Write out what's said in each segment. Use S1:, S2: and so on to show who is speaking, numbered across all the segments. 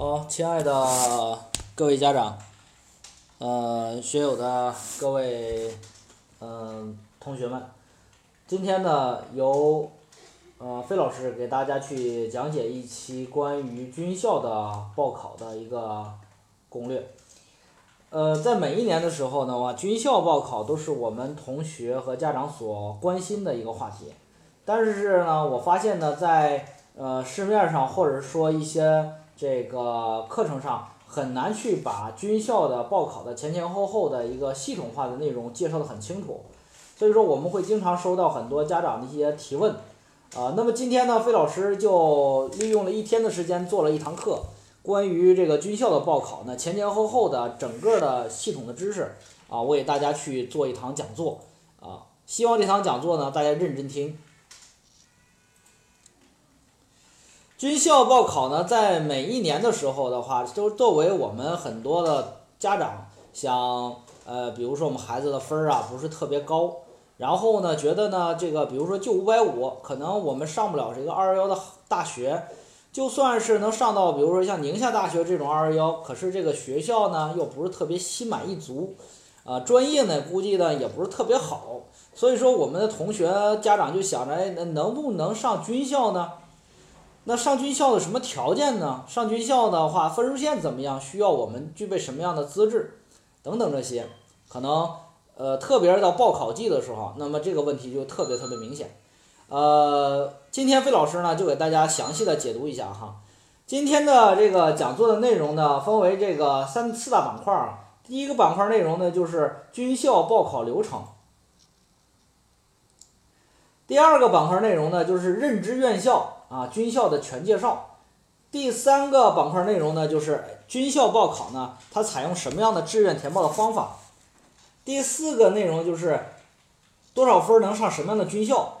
S1: 好，亲爱的各位家长，呃，学友的各位，嗯、同学们，今天呢，由呃费老师给大家去讲解一期关于军校的报考的一个攻略。呃，在每一年的时候呢，哇，军校报考都是我们同学和家长所关心的一个话题。但是呢，我发现呢，在呃市面上或者说一些这个课程上，很难去把军校的报考的前前后后的一个系统化的内容介绍的很清楚。所以说，我们会经常收到很多家长的一些提问。啊、那么今天呢，费老师就利用了一天的时间做了一堂课，关于这个军校的报考呢，前前后后的整个的系统的知识啊，我给大家去做一堂讲座啊，希望这堂讲座呢，大家认真听。军校报考呢，在每一年的时候的话，都作为我们很多的家长想，呃，比如说我们孩子的分儿啊不是特别高，然后呢，觉得呢这个比如说就五百五，可能我们上不了这个二幺幺的大学，就算是能上到比如说像宁夏大学这种二幺幺，可是这个学校呢又不是特别心满意足，啊、专业呢估计呢也不是特别好，所以说我们的同学家长就想着，哎，能不能上军校呢？那上军校的什么条件呢？上军校的话，分数线怎么样？需要我们具备什么样的资质？等等这些，可能呃，特别是到报考季的时候，那么这个问题就特别特别明显。呃，今天费老师呢就给大家详细的解读一下哈。今天的这个讲座的内容呢，分为这个三四大板块儿。第一个板块内容呢就是军校报考流程。第二个板块内容呢就是认知院校啊，军校的全介绍。第三个板块内容呢就是军校报考呢，它采用什么样的志愿填报的方法。第四个内容就是多少分能上什么样的军校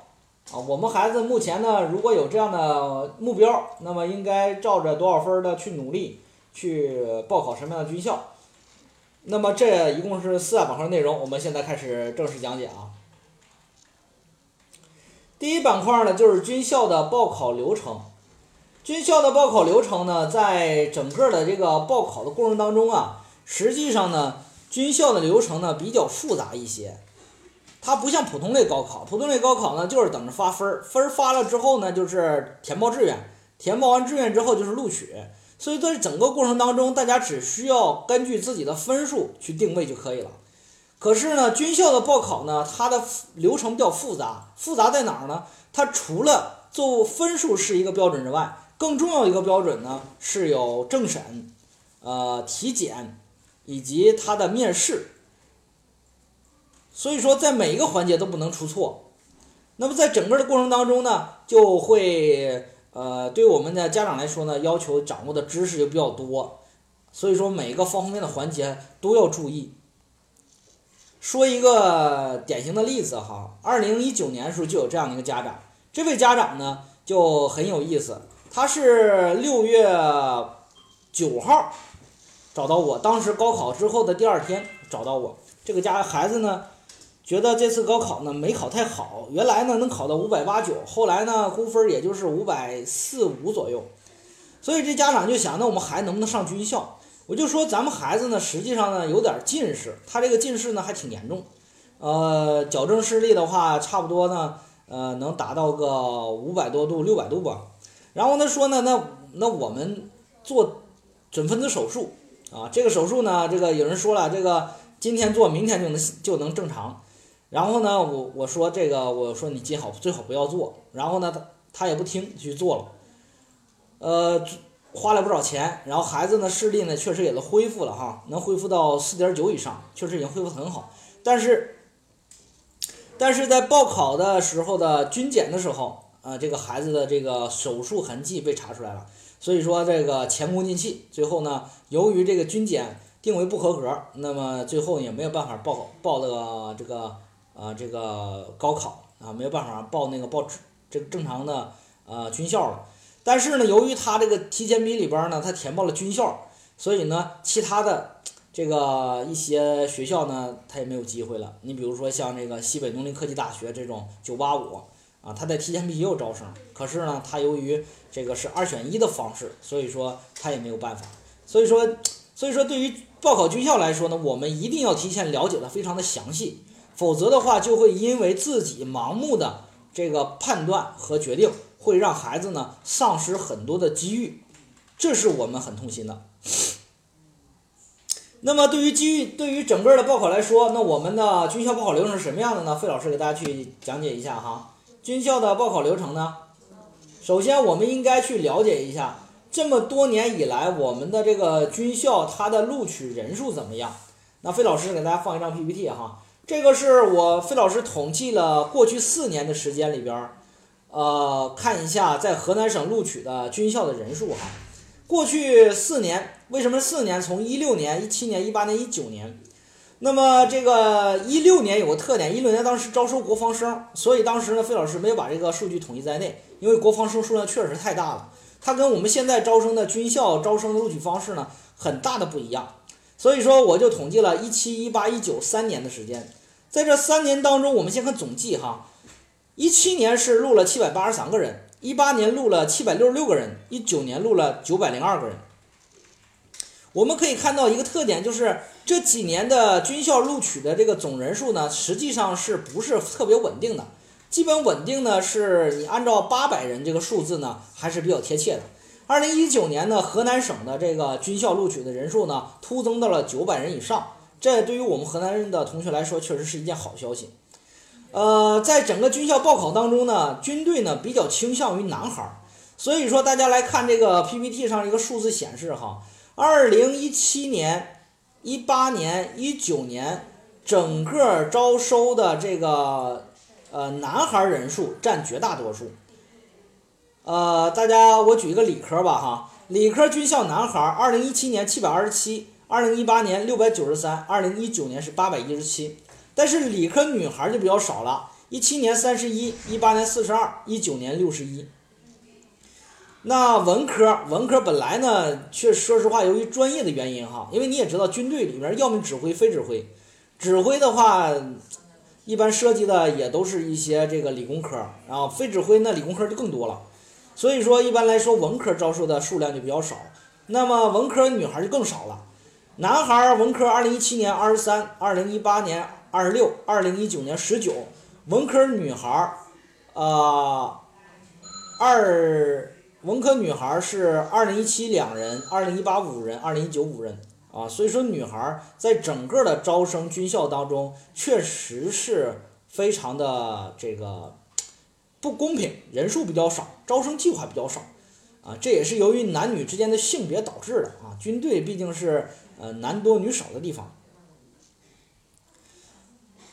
S1: 啊？我们孩子目前呢，如果有这样的目标，那么应该照着多少分的去努力，去报考什么样的军校。那么这一共是四大板块内容，我们现在开始正式讲解啊。第一板块呢，就是军校的报考流程。军校的报考流程呢，在整个的这个报考的过程当中啊，实际上呢，军校的流程呢比较复杂一些。它不像普通类高考，普通类高考呢就是等着发分儿，分儿发了之后呢就是填报志愿，填报完志愿之后就是录取。所以在整个过程当中，大家只需要根据自己的分数去定位就可以了。可是呢，军校的报考呢，它的流程比较复杂，复杂在哪儿呢？它除了做分数是一个标准之外，更重要一个标准呢是有政审、呃体检以及它的面试。所以说，在每一个环节都不能出错。那么在整个的过程当中呢，就会呃对我们的家长来说呢，要求掌握的知识就比较多，所以说每一个方方面的环节都要注意。说一个典型的例子哈，二零一九年的时候就有这样的一个家长，这位家长呢就很有意思，他是六月九号找到我，当时高考之后的第二天找到我，这个家孩子呢觉得这次高考呢没考太好，原来呢能考到五百八九，后来呢估分也就是五百四五左右，所以这家长就想，那我们孩子能不能上军校？我就说咱们孩子呢，实际上呢有点近视，他这个近视呢还挺严重，呃，矫正视力的话，差不多呢，呃，能达到个五百多度、六百度吧。然后他说呢，那那我们做准分子手术啊，这个手术呢，这个有人说了，这个今天做，明天就能就能正常。然后呢，我我说这个，我说你最好最好不要做。然后呢，他他也不听，去做了，呃。花了不少钱，然后孩子呢视力呢确实也都恢复了哈，能恢复到四点九以上，确实已经恢复很好。但是，但是在报考的时候的军检的时候，啊、这个孩子的这个手术痕迹被查出来了，所以说这个前功尽弃。最后呢，由于这个军检定为不合格，那么最后也没有办法报报这个这个啊、这个高考啊，没有办法报那个报这个正常的呃军校了。但是呢，由于他这个提前批里边呢，他填报了军校，所以呢，其他的这个一些学校呢，他也没有机会了。你比如说像这个西北农林科技大学这种985啊，他在提前批又招生，可是呢，他由于这个是二选一的方式，所以说他也没有办法。所以说，所以说对于报考军校来说呢，我们一定要提前了解的非常的详细，否则的话就会因为自己盲目的这个判断和决定，会让孩子呢丧失很多的机遇，这是我们很痛心的。那么对于机遇，对于整个的报考来说，那我们的军校报考流程是什么样的呢？费老师给大家去讲解一下哈。军校的报考流程呢，首先我们应该去了解一下，这么多年以来我们的这个军校它的录取人数怎么样？那费老师给大家放一张 PPT 哈，这个是我费老师统计了过去四年的时间里边，呃，看一下在河南省录取的军校的人数哈。过去四年，为什么四年？从一六年、一七年、一八年、一九年。那么这个一六年有个特点，一六年当时招收国防生，所以当时呢，费老师没有把这个数据统计在内，因为国防生数量确实太大了，它跟我们现在招生的军校招生的录取方式呢，很大的不一样。所以说，我就统计了一七、一八、一九三年的时间，在这三年当中，我们先看总计哈，一七年是录了七百八十三个人。一八年录了七百六十六个人，一九年录了九百零二个人。我们可以看到一个特点，就是这几年的军校录取的这个总人数呢，实际上是不是特别稳定的？基本稳定呢，是你按照八百人这个数字呢，还是比较贴切的。二零一九年呢，河南省的这个军校录取的人数呢，突增到了九百人以上，这对于我们河南人的同学来说，确实是一件好消息。呃，在整个军校报考当中呢，军队呢比较倾向于男孩，所以说大家来看这个 PPT 上一个数字显示哈，二零一七年、一八年、一九年整个招收的这个呃男孩人数占绝大多数。呃，大家我举一个理科吧哈，理科军校男孩二零一七年七百二十七，二零一八年六百九十三，二零一九年是八百一十七。但是理科女孩就比较少了，一七年三十一，一八年四十二，一九年六十一。那文科，文科本来呢，却说实话，由于专业的原因哈，因为你也知道，军队里面要么指挥，非指挥。指挥的话，一般涉及的也都是一些这个理工科，然后非指挥那理工科就更多了。所以说，一般来说，文科招收的数量就比较少，那么文科女孩就更少了。男孩文科二零一七年二十三，二零一八年。二十六，二零一九年十九，文科女孩儿，啊，二文科女孩是二零一七两人，二零一八五人，二零一九五人啊，所以说女孩在整个的招生军校当中，确实是非常的这个不公平，人数比较少，招生计划比较少，啊，这也是由于男女之间的性别导致的啊，军队毕竟是呃男多女少的地方。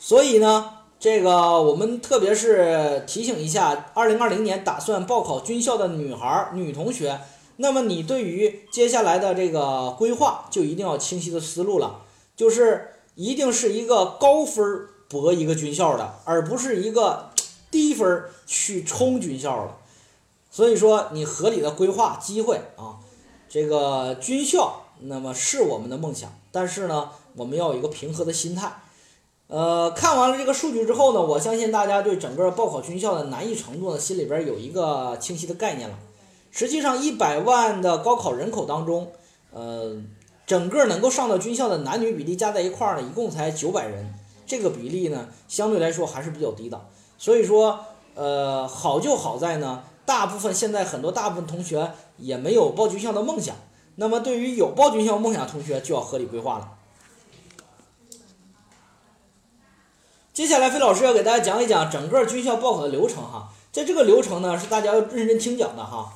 S1: 所以呢，这个我们特别是提醒一下，二零二零年打算报考军校的女孩、女同学，那么你对于接下来的这个规划就一定要清晰的思路了，就是一定是一个高分博一个军校的，而不是一个低分去冲军校的。所以说，你合理的规划机会啊，这个军校那么是我们的梦想，但是呢，我们要有一个平和的心态。呃，看完了这个数据之后呢，我相信大家对整个报考军校的难易程度呢，心里边有一个清晰的概念了。实际上，一百万的高考人口当中，呃，整个能够上到军校的男女比例加在一块儿呢，一共才九百人，这个比例呢，相对来说还是比较低的。所以说，呃，好就好在呢，大部分现在很多大部分同学也没有报军校的梦想。那么，对于有报军校梦想的同学，就要合理规划了。接下来，费老师要给大家讲一讲整个军校报考的流程哈。在这个流程呢，是大家要认真听讲的哈。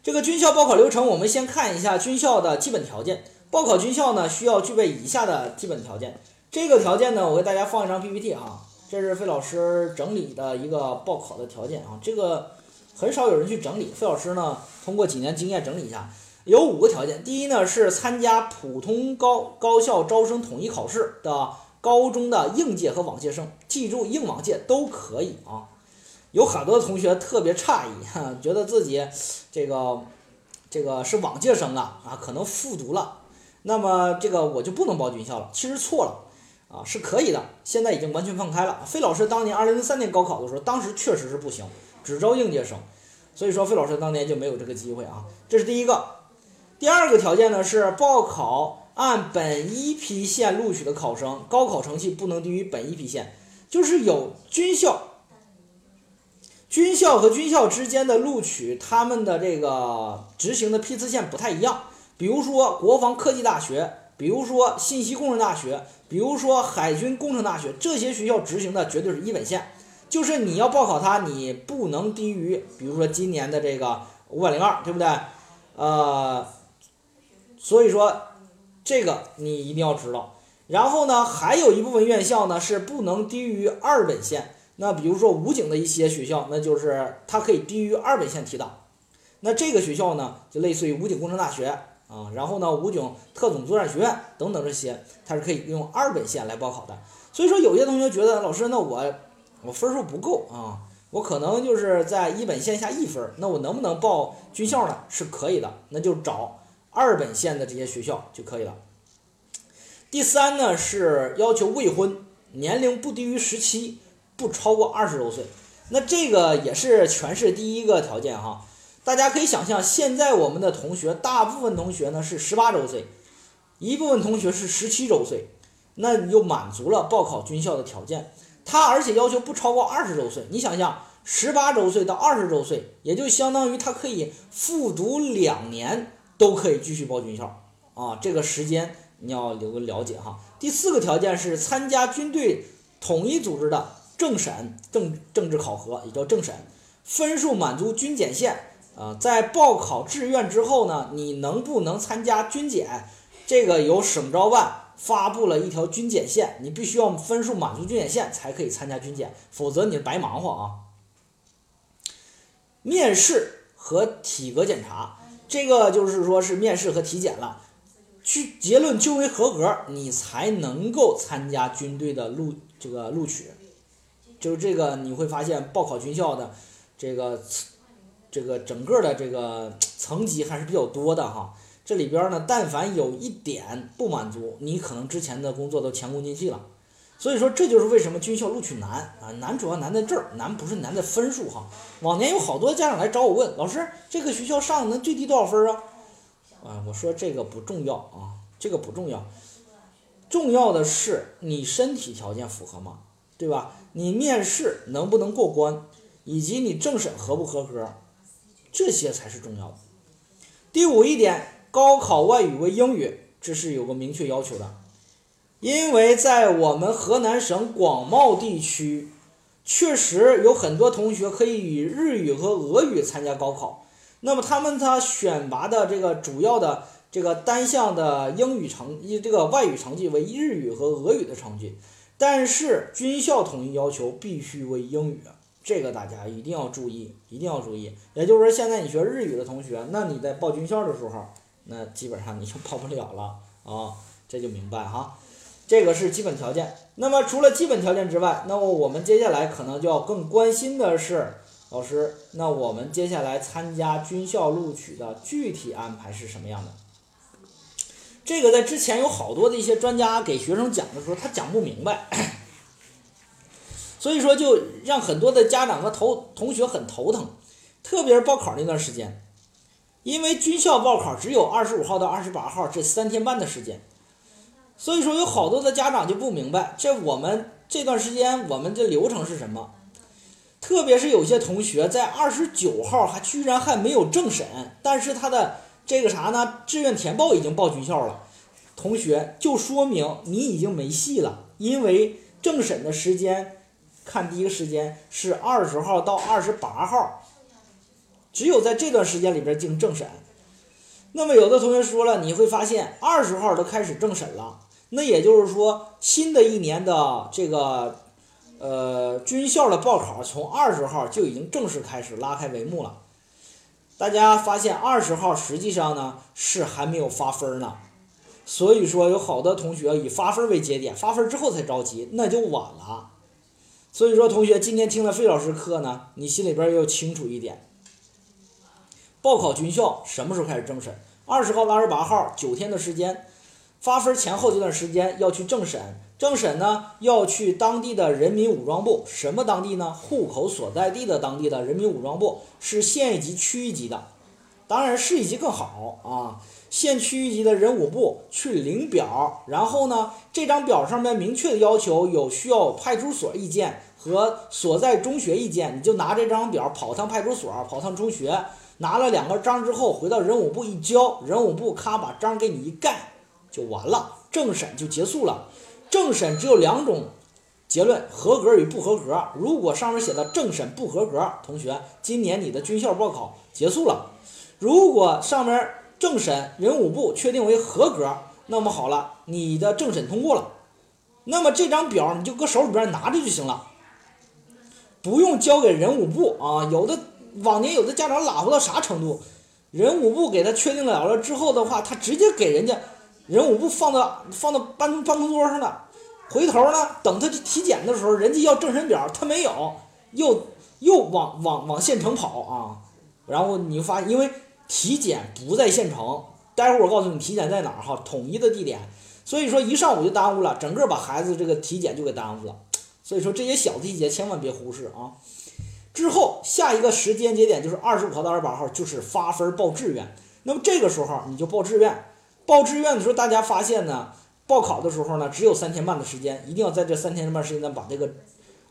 S1: 这个军校报考流程，我们先看一下军校的基本条件。报考军校呢，需要具备以下的基本条件。这个条件呢，我给大家放一张 PPT 哈，这是费老师整理的一个报考的条件啊。这个很少有人去整理，费老师呢，通过几年经验整理一下，有五个条件。第一呢，是参加普通高高校招生统一考试的。高中的应届和往届生，记住应往届都可以啊。有很多同学特别诧异，哈，觉得自己这个这个是往届生啊啊，可能复读了，那么这个我就不能报军校了。其实错了啊，是可以的。现在已经完全放开了。费老师当年二零零三年高考的时候，当时确实是不行，只招应届生。所以说，费老师当年就没有这个机会啊。这是第一个。第二个条件呢是报考按本一批线录取的考生，高考成绩不能低于本一批线，就是有军校。军校和军校之间的录取，他们的这个执行的批次线不太一样。比如说国防科技大学，比如说信息工程大学，比如说海军工程大学，这些学校执行的绝对是一本线，就是你要报考它，你不能低于，比如说今年的这个五百零二，对不对？呃，所以说这个你一定要知道。然后呢，还有一部分院校呢是不能低于二本线。那比如说武警的一些学校，那就是它可以低于二本线提档。那这个学校呢，就类似于武警工程大学啊，然后呢，武警特种作战学院等等这些，它是可以用二本线来报考的。所以说，有些同学觉得老师，那我我分数不够啊，我可能就是在一本线下一分，那我能不能报军校呢？是可以的，那就找二本线的这些学校就可以了。第三呢，是要求未婚，年龄不低于十七。不超过二十周岁，那这个也是全市第一个条件哈。大家可以想象，现在我们的同学大部分同学呢是十八周岁，一部分同学是十七周岁，那你就满足了报考军校的条件。他而且要求不超过二十周岁，你想想，十八周岁到二十周岁，也就相当于他可以复读两年都可以继续报军校啊。这个时间你要有个了解哈。第四个条件是参加军队统一组织的。政审政政治考核也叫政审，分数满足军检线啊，在报考志愿之后呢，你能不能参加军检？这个由省招办发布了一条军检线，你必须要分数满足军检线才可以参加军检，否则你白忙活啊。面试和体格检查，这个就是说是面试和体检了，去结论均为合格，你才能够参加军队的录这个录取。就是这个，你会发现报考军校的这个这个整个的这个层级还是比较多的哈。这里边呢，但凡有一点不满足，你可能之前的工作都前功尽弃了。所以说，这就是为什么军校录取难啊，难主要难在这儿，难不是难在分数哈。往年有好多家长来找我问老师，这个学校上能最低多少分啊？啊，我说这个不重要啊，这个不重要，重要的是你身体条件符合吗？对吧？你面试能不能过关，以及你政审合不合格，这些才是重要的。第五一点，高考外语为英语，这是有个明确要求的。因为在我们河南省广袤地区，确实有很多同学可以以日语和俄语参加高考。那么他们他选拔的这个主要的这个单项的英语成绩这个外语成绩为日语和俄语的成绩。但是军校统一要求必须为英语，这个大家一定要注意，一定要注意。也就是说，现在你学日语的同学，那你在报军校的时候，那基本上你就报不了了啊，这就明白哈。这个是基本条件。那么除了基本条件之外，那么我们接下来可能就要更关心的是，老师，那我们接下来参加军校录取的具体安排是什么样的？这个在之前有好多的一些专家给学生讲的时候，他讲不明白，所以说就让很多的家长和头同学很头疼，特别是报考那段时间，因为军校报考只有二十五号到二十八号这三天半的时间，所以说有好多的家长就不明白，这我们这段时间我们的流程是什么？特别是有些同学在二十九号还居然还没有政审，但是他的。这个啥呢？志愿填报已经报军校了，同学就说明你已经没戏了，因为政审的时间，看第一个时间是二十号到二十八号，只有在这段时间里边进行政审。那么有的同学说了，你会发现二十号都开始政审了，那也就是说新的一年的这个呃军校的报考从二十号就已经正式开始拉开帷幕了。大家发现二十号实际上呢是还没有发分呢，所以说有好多同学以发分为节点，发分之后才着急，那就晚了。所以说同学今天听了费老师课呢，你心里边要清楚一点。报考军校什么时候开始政审？二十号到二十八号九天的时间，发分前后这段时间要去政审，政审呢要去当地的人民武装部，什么当地呢？户口所在地的当地的人民武装部是县一级、区一级的，当然市一级更好啊。县区一级的人武部去领表，然后呢，这张表上面明确的要求有需要派出所意见和所在中学意见，你就拿这张表跑趟派出所，跑趟中学，拿了两个章之后，回到人武部一交，人武部咔把章给你一盖，就完了，政审就结束了。政审只有两种结论：合格与不合格。如果上面写的政审不合格，同学，今年你的军校报考结束了。如果上面政审人武部确定为合格，那么好了，你的政审通过了，那么这张表你就搁手里边拿着就行了，不用交给人武部啊。有的往年有的家长拉乎到啥程度，人武部给他确定了了之后的话，他直接给人家人武部放到放到办办公桌上了，回头呢等他去体检的时候，人家要政审表他没有，又又往往往县城跑啊，然后你发因为。体检不在县城，待会儿我告诉你体检在哪儿哈，统一的地点。所以说一上午就耽误了，整个把孩子这个体检就给耽误了。所以说这些小细节千万别忽视啊。之后下一个时间节点就是二十五号到二十八号，就是发分报志愿。那么这个时候你就报志愿，报志愿的时候大家发现呢，报考的时候呢只有三天半的时间，一定要在这三天半时间呢把这个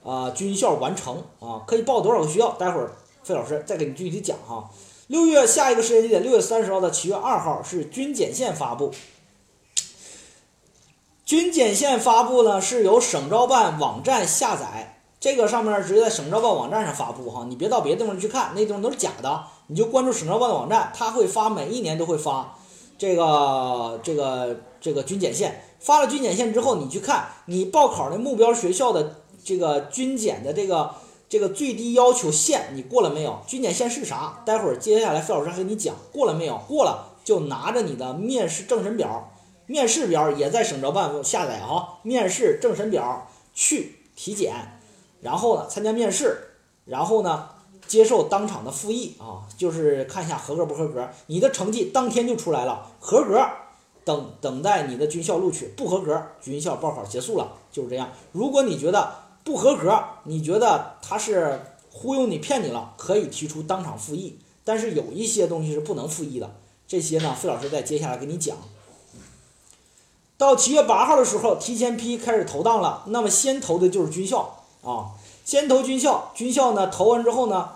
S1: 啊军校完成啊。可以报多少个学校？待会儿费老师再给你具体讲哈。六月下一个时间节点，六月三十号到七月二号是军检线发布。军检线发布呢是由省招办网站下载，这个上面直接在省招办网站上发布哈，你别到别的地方去看，那地方都是假的，你就关注省招办的网站，他会发，每一年都会发这个这个这个军检线。发了军检线之后，你去看你报考的目标学校的这个军检的这个。这个最低要求线你过了没有？军检线是啥？待会儿接下来费老师还给你讲。过了没有？过了就拿着你的面试政审表，面试表也在省招办下载啊。面试政审表去体检，然后呢参加面试，然后呢接受当场的复议啊，就是看一下合格不合格。你的成绩当天就出来了，合格等等待你的军校录取，不合格军校报考结束了，就是这样。如果你觉得，不合格，你觉得他是忽悠你、骗你了，可以提出当场复议。但是有一些东西是不能复议的，这些呢，费老师在接下来给你讲。到七月八号的时候，提前批开始投档了。那么先投的就是军校啊，先投军校。军校呢，投完之后呢，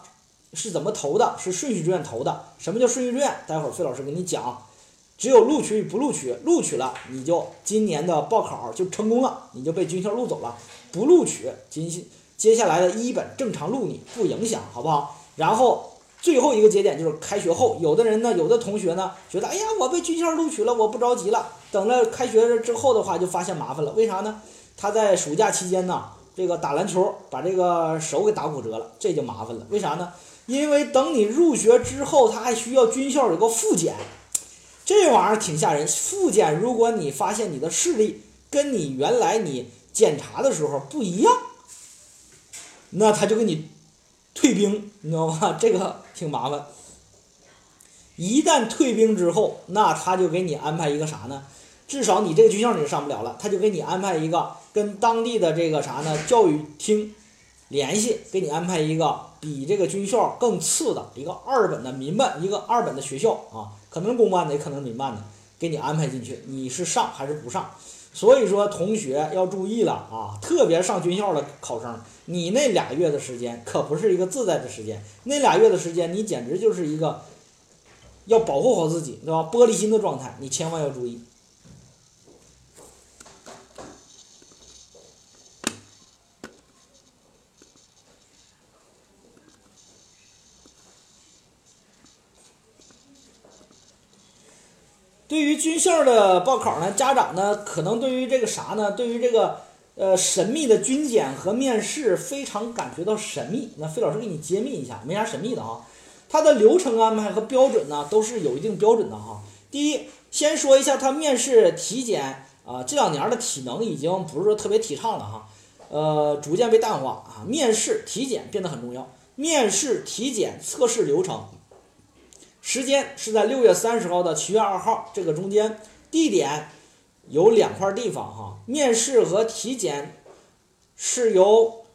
S1: 是怎么投的？是顺序志愿投的。什么叫顺序志愿？待会儿费老师给你讲。只有录取与不录取，录取了你就今年的报考就成功了，你就被军校录走了。不录取，今接下来的一本正常录你不影响，好不好？然后最后一个节点就是开学后，有的人呢，有的同学呢，觉得哎呀，我被军校录取了，我不着急了。等了开学之后的话，就发现麻烦了。为啥呢？他在暑假期间呢，这个打篮球把这个手给打骨折了，这就麻烦了。为啥呢？因为等你入学之后，他还需要军校有个复检。这玩意儿挺吓人，复检，如果你发现你的视力跟你原来你检查的时候不一样，那他就给你退兵，你知道吗？这个挺麻烦。一旦退兵之后，那他就给你安排一个啥呢？至少你这个军校你就上不了了，他就给你安排一个跟当地的这个啥呢？教育厅联系，给你安排一个比这个军校更次的一个二本的民办一个二本的学校啊。可能公办的，也可能民办的，给你安排进去，你是上还是不上？所以说，同学要注意了啊！特别上军校的考生，你那俩月的时间可不是一个自在的时间，那俩月的时间，你简直就是一个要保护好自己，对吧？玻璃心的状态，你千万要注意。对于军校的报考呢，家长呢可能对于这个啥呢？对于这个呃神秘的军检和面试非常感觉到神秘。那费老师给你揭秘一下，没啥神秘的哈。它的流程安排和标准呢都是有一定标准的哈。第一，先说一下它面试体检啊，这两年的体能已经不是说特别提倡了哈，呃，逐渐被淡化啊。面试体检变得很重要，面试体检测试流程。时间是在六月三十号到七月二号这个中间，地点有两块地方哈，面试和体检是由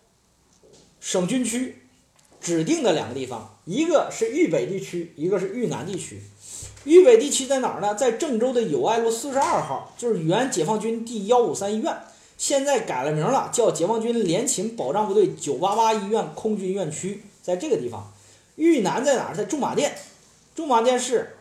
S1: 省军区指定的两个地方，一个是豫北地区，一个是豫南地区。豫北地区在哪儿呢？在郑州的友爱路四十二号，就是原解放军第幺五三医院，现在改了名了，叫解放军联勤保障部队九八八医院空军院区，在这个地方。豫南在哪儿？在驻马店，驻马店是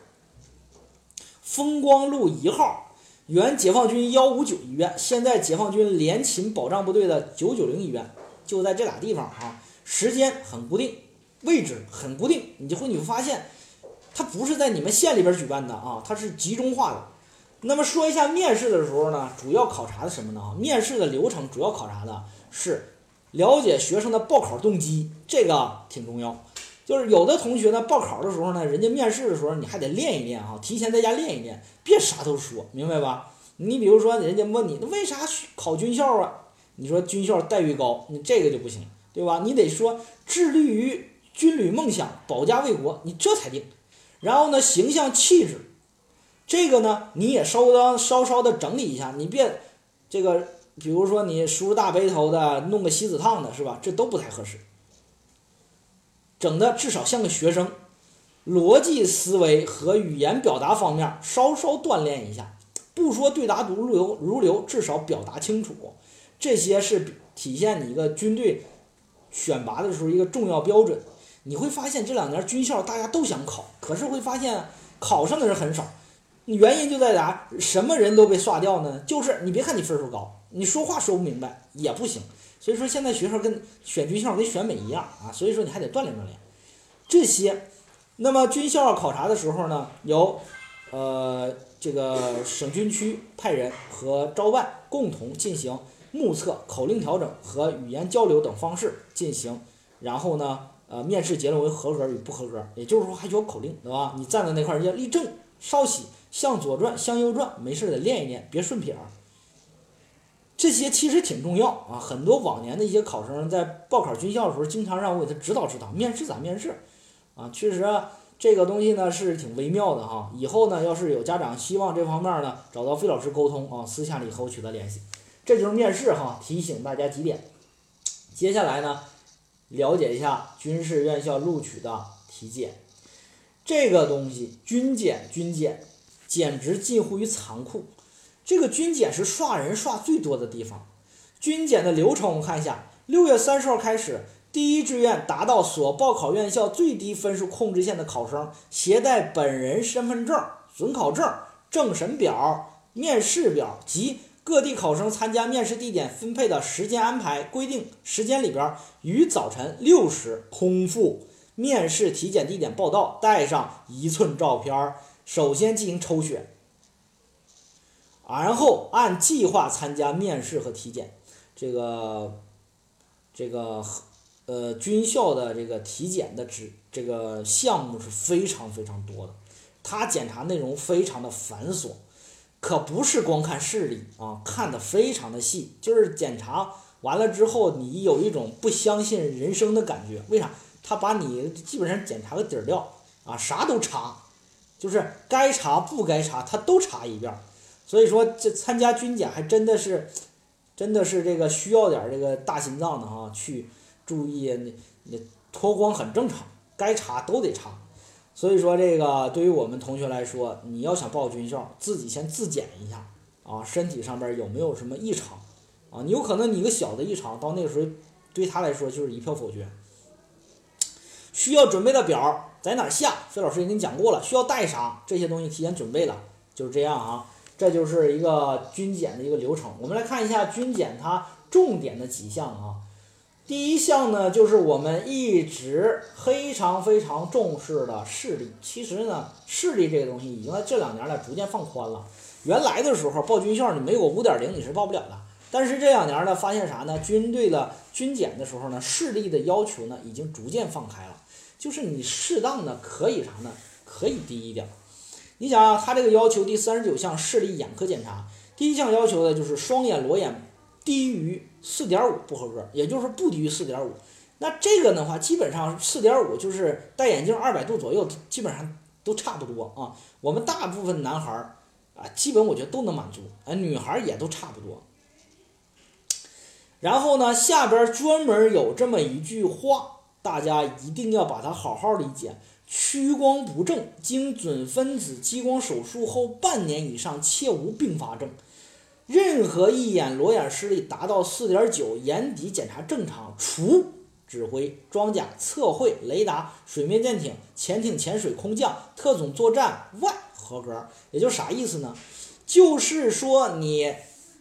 S1: 风光路一号，原解放军幺五九医院，现在解放军联勤保障部队的九九零医院，就在这俩地方啊。时间很固定，位置很固定，你就会你会发现。它不是在你们县里边举办的啊，它是集中化的。那么说一下面试的时候呢，主要考察的什么呢？面试的流程主要考察的是了解学生的报考动机，这个挺重要。就是有的同学呢，报考的时候呢，人家面试的时候你还得练一练啊，提前在家练一练，别啥都说明白吧？你比如说人家问你，那为啥考军校啊？你说军校待遇高，你这个就不行，对吧？你得说致力于军旅梦想，保家卫国，你这才定。然后呢，形象气质，这个呢，你也稍当稍稍的整理一下，你别这个，比如说你梳大背头的，弄个锡纸烫的，是吧？这都不太合适。整的至少像个学生，逻辑思维和语言表达方面稍稍锻炼一下，不说对答如流如流，至少表达清楚，这些是体现你一个军队选拔的时候一个重要标准。你会发现这两年军校大家都想考，可是会发现考上的人很少，原因就在哪？什么人都被刷掉呢？就是你别看你分数高，你说话说不明白也不行。所以说现在学校跟选军校跟选美一样啊，所以说你还得锻炼锻炼这些。那么军校考察的时候呢，由呃这个省军区派人和招办共同进行目测、口令调整和语言交流等方式进行，然后呢。呃，面试结论为合格与不合格，也就是说还需要口令，对吧？你站在那块儿要立正、稍息、向左转、向右转，没事得练一练，别顺撇儿。这些其实挺重要啊。很多往年的一些考生在报考军校的时候，经常让我给他指导指导，面试咋面试啊？确实这个东西呢是挺微妙的哈。以后呢，要是有家长希望这方面呢找到费老师沟通啊，私下里和我取得联系。这就是面试哈，提醒大家几点。接下来呢？了解一下军事院校录取的体检，这个东西军检军检简直近乎于残酷。这个军检是刷人刷最多的地方。军检的流程我们看一下：六月三十号开始，第一志愿达到所报考院校最低分数控制线的考生，携带本人身份证、准考证、政审表、面试表及。各地考生参加面试地点分配的时间安排规定时间里边，于早晨六时空腹面试体检地点报到，带上一寸照片首先进行抽选，然后按计划参加面试和体检。这个这个呃军校的这个体检的指这个项目是非常非常多的，它检查内容非常的繁琐。可不是光看视力啊，看的非常的细，就是检查完了之后，你有一种不相信人生的感觉。为啥？他把你基本上检查个底儿掉啊，啥都查，就是该查不该查他都查一遍。所以说，这参加军检还真的是，真的是这个需要点这个大心脏的哈，去注意那那脱光很正常，该查都得查。所以说，这个对于我们同学来说，你要想报军校，自己先自检一下啊，身体上边有没有什么异常啊？你有可能你一个小的异常，到那个时候对他来说就是一票否决。需要准备的表在哪下？费老师也跟你讲过了，需要带啥？这些东西提前准备了，就是这样啊。这就是一个军检的一个流程。我们来看一下军检它重点的几项啊。第一项呢，就是我们一直非常非常重视的视力。其实呢，视力这个东西已经在这两年来逐渐放宽了。原来的时候报军校，你没有五点零你是报不了的。但是这两年呢，发现啥呢？军队的军检的时候呢，视力的要求呢已经逐渐放开了。就是你适当的可以啥呢？可以低一点。你想啊，他这个要求第三十九项视力眼科检查，第一项要求的就是双眼裸眼低于。四点五不合格，也就是不低于四点五。那这个的话，基本上四点五就是戴眼镜二百度左右，基本上都差不多啊。我们大部分男孩啊，基本我觉得都能满足，啊，女孩也都差不多。然后呢，下边专门有这么一句话，大家一定要把它好好理解：屈光不正，经准分子激光手术后半年以上，切无并发症。任何一眼裸眼视力达到四点九，眼底检查正常，除指挥、装甲、测绘、雷达、水面舰艇、潜艇、潜水、空降、特种作战外合格。也就啥意思呢？就是说你。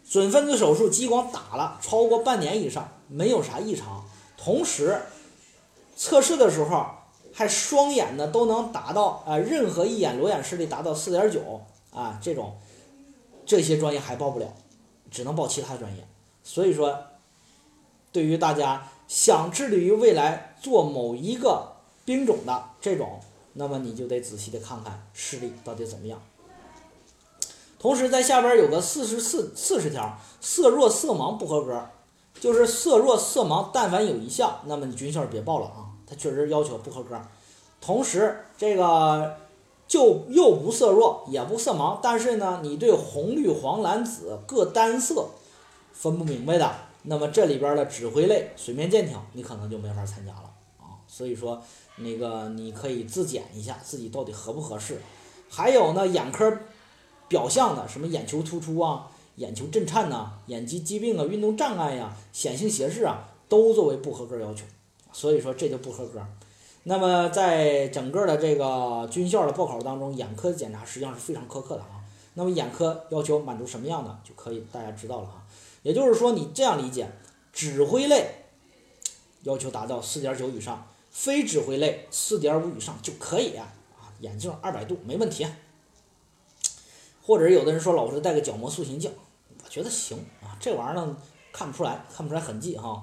S1: 准分子手术激光打了超过半年以上，没有啥异常。同时，测试的时候还双眼呢都能达到啊，任何一眼裸眼视力达到四点九啊，这种这些专业还报不了，只能报其他专业。所以说，对于大家想致力于未来做某一个兵种的这种，那么你就得仔细的看看视力到底怎么样。同时，在下边有个四十四四十条，色弱色盲不合格，就是色弱色盲，但凡有一项，那么你军校别报了啊，他确实要求不合格。同时，这个就又不色弱也不色盲，但是呢，你对红绿黄蓝紫各单色分不明白的，那么这里边的指挥类水面舰艇你可能就没法参加了啊。所以说，那个你可以自检一下自己到底合不合适。还有呢，眼科。表象的什么眼球突出啊，眼球震颤呐，眼疾疾病啊，运动障碍呀，显性斜视啊，都作为不合格要求，所以说这就不合格。那么在整个的这个军校的报考当中，眼科检查实际上是非常苛刻的啊。那么眼科要求满足什么样的就可以大家知道了啊。也就是说你这样理解，指挥类要求达到四点九以上，非指挥类四点五以上就可以啊。眼镜二百度没问题。或者有的人说老师戴个角膜塑形镜，我觉得行啊，这玩意儿呢看不出来，看不出来痕迹哈，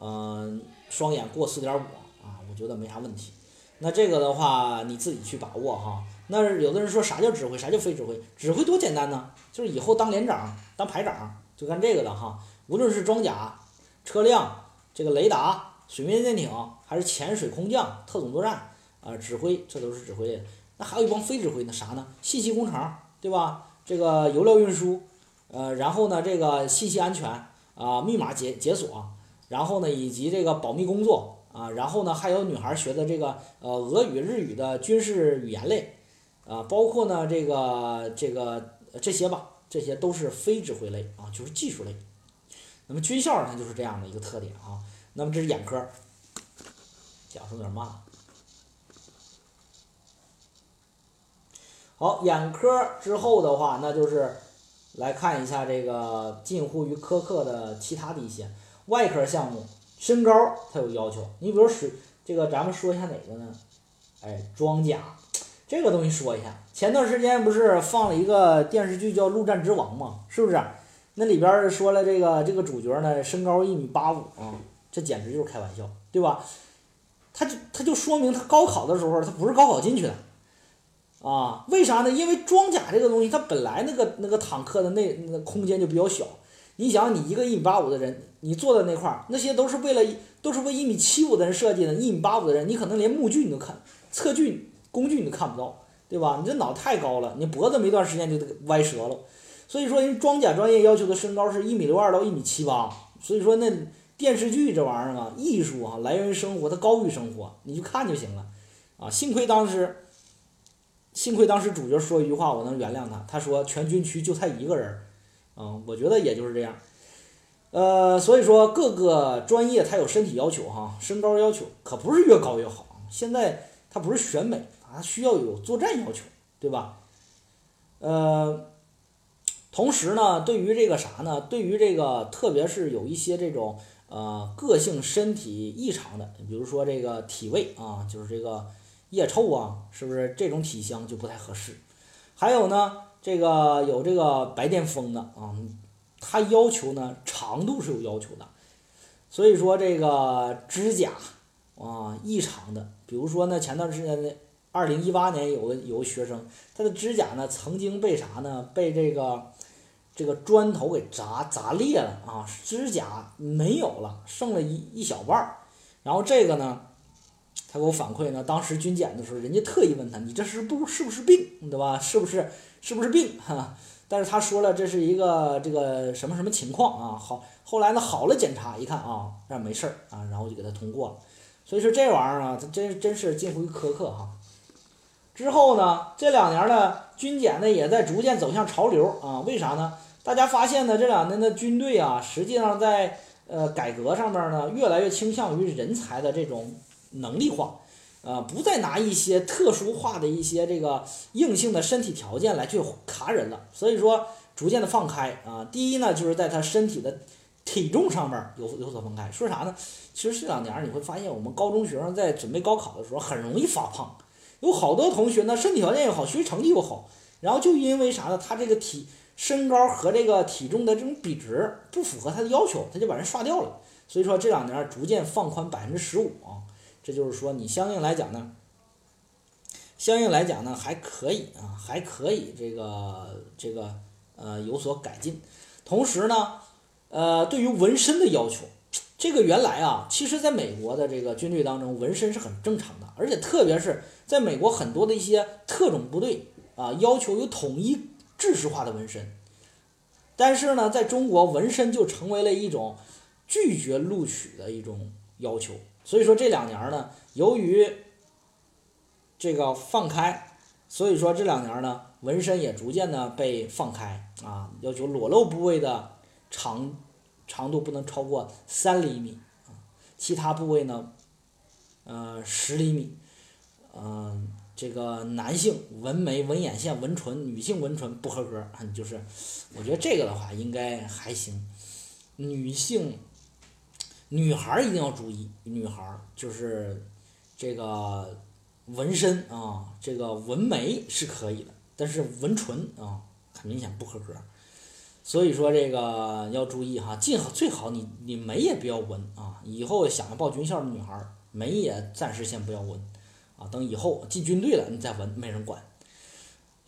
S1: 嗯，双眼过四点五啊，我觉得没啥问题。那这个的话你自己去把握哈。那有的人说啥叫指挥，啥叫非指挥？指挥多简单呢，就是以后当连长、当排长就干这个的哈。无论是装甲、车辆、这个雷达、水面舰艇，还是潜水、空降、特种作战啊，指挥这都是指挥。那还有一帮非指挥的啥呢？信息工程，对吧？这个油料运输，呃，然后呢，这个信息安全啊，密码解解锁，然后呢，以及这个保密工作啊，然后呢，还有女孩学的这个呃俄语、日语的军事语言类，啊，包括呢这个这个这些吧，这些都是非指挥类啊，就是技术类。那么军校它就是这样的一个特点啊。那么这是眼科，讲述有点慢。好，眼科之后的话，那就是来看一下这个近乎于苛刻的其他的一些外科项目，身高它有要求。你比如是这个，咱们说一下哪个呢？哎，装甲这个东西说一下。前段时间不是放了一个电视剧叫《陆战之王》吗？是不是？那里边说了这个这个主角呢，身高一米八五啊，这简直就是开玩笑，对吧？他就他就说明他高考的时候他不是高考进去的。啊，为啥呢？因为装甲这个东西，它本来那个那个坦克的那那个空间就比较小。你想，你一个一米八五的人，你坐在那块儿，那些都是为了都是为一米七五的人设计的。一米八五的人，你可能连目距你都看，测距工具你都看不到，对吧？你这脑太高了，你脖子没段时间就得歪折了。所以说，人装甲专业要求的身高是一米六二到一米七八。所以说，那电视剧这玩意儿啊，艺术啊，来源于生活，它高于生活，你就看就行了。啊，幸亏当时。幸亏当时主角说一句话，我能原谅他。他说全军区就他一个人，嗯，我觉得也就是这样。呃，所以说各个专业它有身体要求哈，身高要求可不是越高越好。现在它不是选美，它需要有作战要求，对吧？呃，同时呢，对于这个啥呢？对于这个，特别是有一些这种呃个性身体异常的，比如说这个体位啊，就是这个。腋臭啊，是不是这种体香就不太合适？还有呢，这个有这个白癜风的啊，它要求呢长度是有要求的，所以说这个指甲啊异常的，比如说呢前段时间的二零一八年有个有个学生，他的指甲呢曾经被啥呢？被这个这个砖头给砸砸裂了啊，指甲没有了，剩了一一小半儿，然后这个呢。他给我反馈呢，当时军检的时候，人家特意问他，你这是不是不是病，对吧？是不是是不是病？哈，但是他说了这是一个这个什么什么情况啊？好，后来呢好了检查一看啊，那没事儿啊，然后就给他通过了。所以说这玩意儿啊，他真真是近乎于苛刻哈。之后呢，这两年呢，军检呢也在逐渐走向潮流啊。为啥呢？大家发现呢，这两年的军队啊，实际上在呃改革上面呢，越来越倾向于人才的这种能力化，啊，不再拿一些特殊化的一些这个硬性的身体条件来去卡人了。所以说，逐渐的放开啊。第一呢，就是在他身体的体重上面有有所放开。说啥呢？其实这两年你会发现，我们高中学生在准备高考的时候很容易发胖。有好多同学呢，身体条件又好，学习成绩又好，然后就因为啥呢？他这个体身高和这个体重的这种比值不符合他的要求，他就把人刷掉了。所以说这两年逐渐放宽百分之十五啊，这就是说你相应来讲呢，相应来讲呢还可以啊，还可以这个这个呃有所改进。同时呢，呃，对于纹身的要求。这个原来啊，其实在美国的这个军队当中，纹身是很正常的，而且特别是在美国很多的一些特种部队啊，要求有统一制式化的纹身。但是呢，在中国，纹身就成为了一种拒绝录取的一种要求。所以说这两年呢，由于这个放开，所以说这两年呢，纹身也逐渐的被放开啊，要求裸露部位的长。长度不能超过三厘米，其他部位呢，呃，十厘米，嗯，这个男性纹眉、纹眼线、纹唇，女性纹唇不合格，就是，我觉得这个的话应该还行。女性，女孩一定要注意，女孩就是这个纹身啊，这个纹眉是可以的，但是纹唇啊，很明显不合格。所以说这个要注意哈，尽好最好你你眉也不要纹啊。以后想要报军校的女孩，眉也暂时先不要纹，啊，等以后进军队了你再纹，没人管。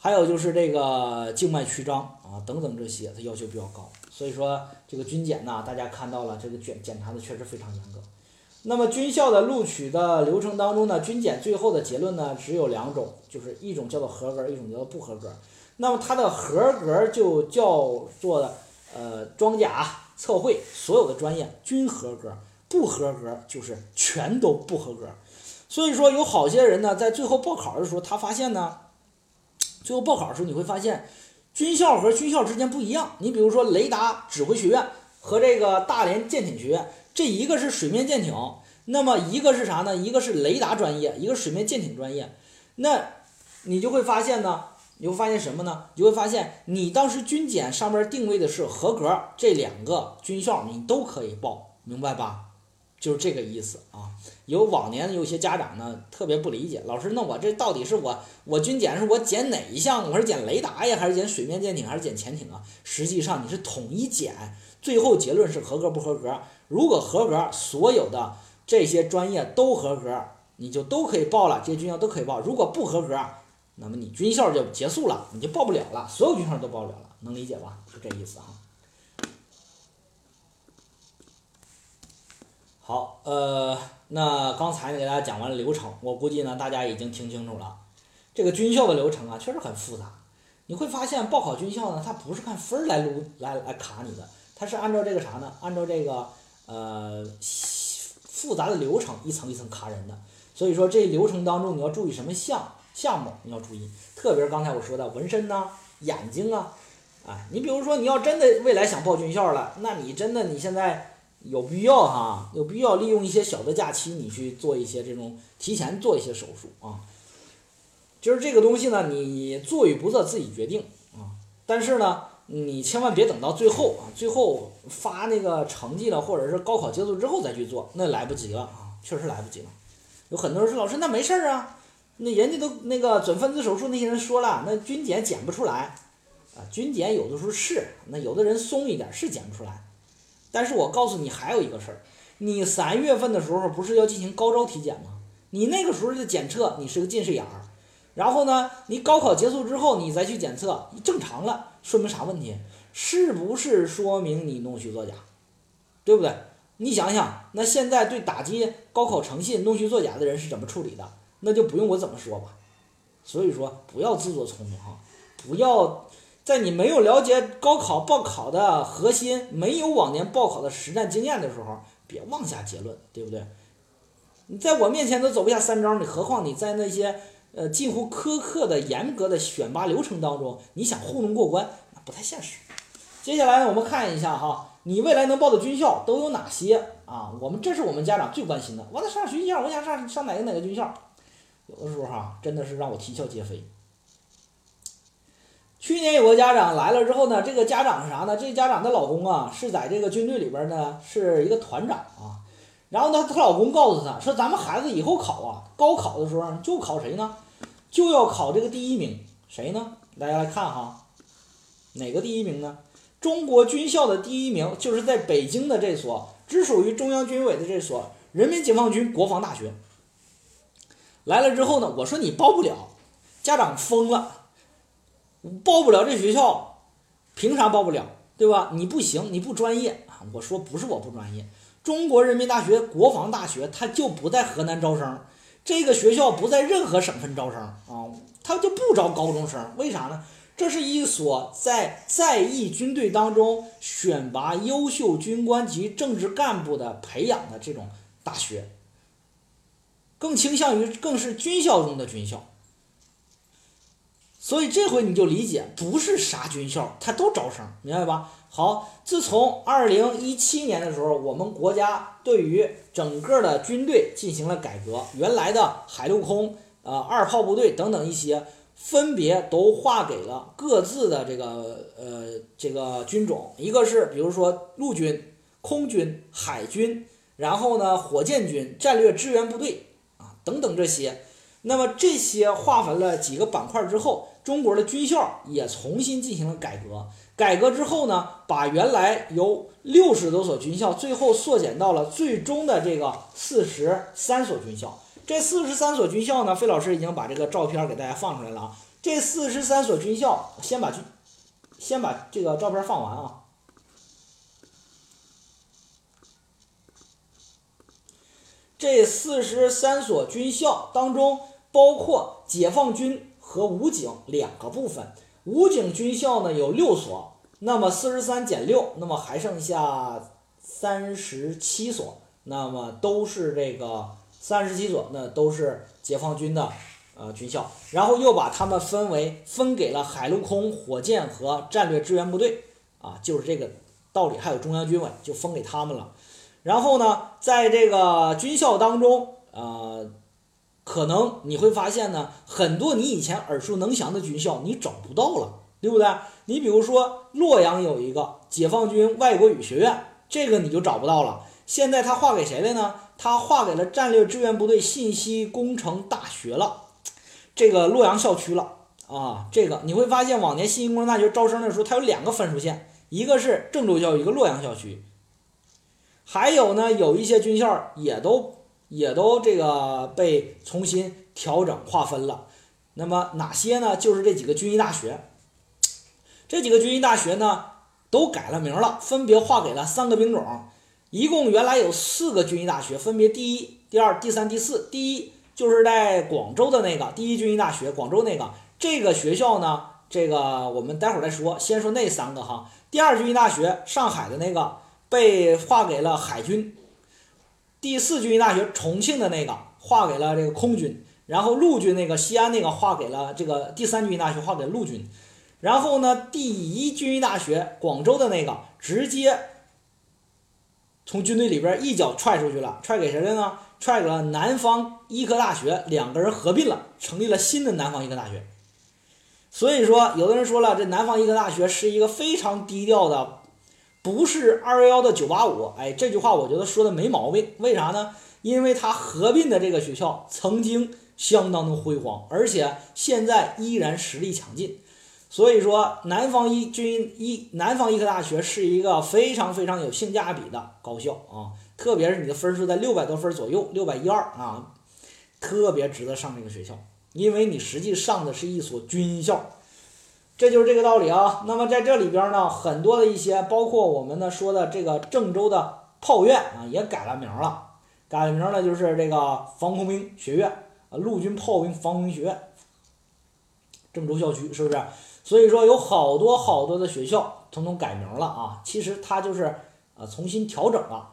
S1: 还有就是这个静脉曲张啊等等这些，它要求比较高。所以说这个军检呢，大家看到了这个检检查的确实非常严格。那么军校的录取的流程当中呢，军检最后的结论呢只有两种，就是一种叫做合格，一种叫做不合格。那么它的合格就叫做呃装甲测绘所有的专业均合格，不合格就是全都不合格。所以说有好些人呢，在最后报考的时候，他发现呢，最后报考的时候你会发现，军校和军校之间不一样。你比如说雷达指挥学院和这个大连舰艇学院，这一个是水面舰艇，那么一个是啥呢？一个是雷达专业，一个水面舰艇专业。那你就会发现呢。你会发现什么呢？你会发现，你当时军检上面定位的是合格，这两个军校你都可以报，明白吧？就是这个意思啊。有往年有些家长呢特别不理解，老师，那我这到底是我我军检是我检哪一项？我是检雷达呀，还是检水面舰艇，还是检潜艇啊？实际上你是统一检，最后结论是合格不合格。如果合格，所有的这些专业都合格，你就都可以报了，这些军校都可以报。如果不合格，那么你军校就结束了，你就报不了了，所有军校都报不了了，能理解吧？就这意思哈。好，呃，那刚才呢给大家讲完了流程，我估计呢大家已经听清楚了。这个军校的流程啊，确实很复杂。你会发现报考军校呢，它不是看分儿来录来来卡你的，它是按照这个啥呢？按照这个呃复杂的流程一层一层卡人的。所以说这流程当中你要注意什么项？项目你要注意，特别是刚才我说的纹身呐、眼睛啊，啊，你比如说你要真的未来想报军校了，那你真的你现在有必要哈，有必要利用一些小的假期，你去做一些这种提前做一些手术啊。就是这个东西呢，你做与不做自己决定啊。但是呢，你千万别等到最后啊，最后发那个成绩了，或者是高考结束之后再去做，那来不及了啊，确实来不及了。有很多人说老师那没事儿啊。那人家都那个准分子手术那些人说了，那军检检不出来，啊，军检有的时候是，那有的人松一点是检不出来，但是我告诉你还有一个事儿，你三月份的时候不是要进行高招体检吗？你那个时候的检测你是个近视眼儿，然后呢，你高考结束之后你再去检测正常了，说明啥问题？是不是说明你弄虚作假？对不对？你想想，那现在对打击高考诚信、弄虚作假的人是怎么处理的？那就不用我怎么说吧，所以说不要自作聪明哈，不要在你没有了解高考报考的核心，没有往年报考的实战经验的时候，别妄下结论，对不对？你在我面前都走不下三招，你何况你在那些呃近乎苛刻的、严格的选拔流程当中，你想糊弄过关，那不太现实。接下来呢，我们看一下哈，你未来能报的军校都有哪些啊？我们这是我们家长最关心的。我得上学校，我想上上哪个哪个军校？有的时候哈，真的是让我啼笑皆非。去年有个家长来了之后呢，这个家长是啥呢？这家长的老公啊，是在这个军队里边呢，是一个团长啊。然后呢，她老公告诉她说：“咱们孩子以后考啊，高考的时候就考谁呢？就要考这个第一名，谁呢？大家来看哈，哪个第一名呢？中国军校的第一名就是在北京的这所，只属于中央军委的这所人民解放军国防大学。来了之后呢，我说你报不了，家长疯了。”报不了这学校，凭啥报不了？对吧？你不行，你不专业啊！我说不是我不专业，中国人民大学国防大学它就不在河南招生，这个学校不在任何省份招生啊，它就不招高中生。为啥呢？这是一所在在役军队当中选拔优秀军官及政治干部的培养的这种大学，更倾向于更是军校中的军校。所以这回你就理解，不是啥军校它都招生，明白吧？好，自从二零一七年的时候，我们国家对于整个的军队进行了改革，原来的海陆空、呃二炮部队等等一些，分别都划给了各自的这个呃这个军种，一个是比如说陆军、空军、海军，然后呢火箭军、战略支援部队啊等等这些。那么这些划分了几个板块之后。中国的军校也重新进行了改革，改革之后呢，把原来由六十多所军校，最后缩减到了最终的这个四十三所军校。这四十三所军校呢，费老师已经把这个照片给大家放出来了啊。这四十三所军校，先把军，先把这个照片放完啊。这四十三所军校当中，包括解放军。和武警两个部分，武警军校呢有六所，那么四十三减六，那么还剩下三十七所，那么都是这个三十七所，那都是解放军的呃军校，然后又把他们分为分给了海陆空、火箭和战略支援部队啊，就是这个道理，还有中央军委就分给他们了，然后呢，在这个军校当中，呃。可能你会发现呢，很多你以前耳熟能详的军校你找不到了，对不对？你比如说洛阳有一个解放军外国语学院，这个你就找不到了。现在他划给谁了呢？他划给了战略支援部队信息工程大学了，这个洛阳校区了啊。这个你会发现，往年信息工程大学招生的时候，它有两个分数线，一个是郑州校区，一个洛阳校区。还有呢，有一些军校也都。也都这个被重新调整划分了，那么哪些呢？就是这几个军医大学，这几个军医大学呢都改了名了，分别划给了三个兵种，一共原来有四个军医大学，分别第一、第二、第三、第四。第一就是在广州的那个第一军医大学，广州那个这个学校呢，这个我们待会儿再说，先说那三个哈。第二军医大学上海的那个被划给了海军。第四军医大学重庆的那个划给了这个空军，然后陆军那个西安那个划给了这个第三军医大学划给陆军，然后呢第一军医大学广州的那个直接从军队里边一脚踹出去了，踹给谁了呢？踹给了南方医科大学，两个人合并了，成立了新的南方医科大学。所以说，有的人说了，这南方医科大学是一个非常低调的。不是二幺幺的九八五，哎，这句话我觉得说的没毛病。为啥呢？因为它合并的这个学校曾经相当的辉煌，而且现在依然实力强劲。所以说，南方医军医南方医科大学是一个非常非常有性价比的高校啊，特别是你的分数在六百多分左右，六百一二啊，特别值得上这个学校，因为你实际上的是一所军校。这就是这个道理啊。那么在这里边呢，很多的一些，包括我们呢说的这个郑州的炮院啊，也改了名了。改名呢，就是这个防空兵学院啊，陆军炮兵防空学院。郑州校区是不是？所以说有好多好多的学校统统改名了啊，其实它就是呃重新调整了。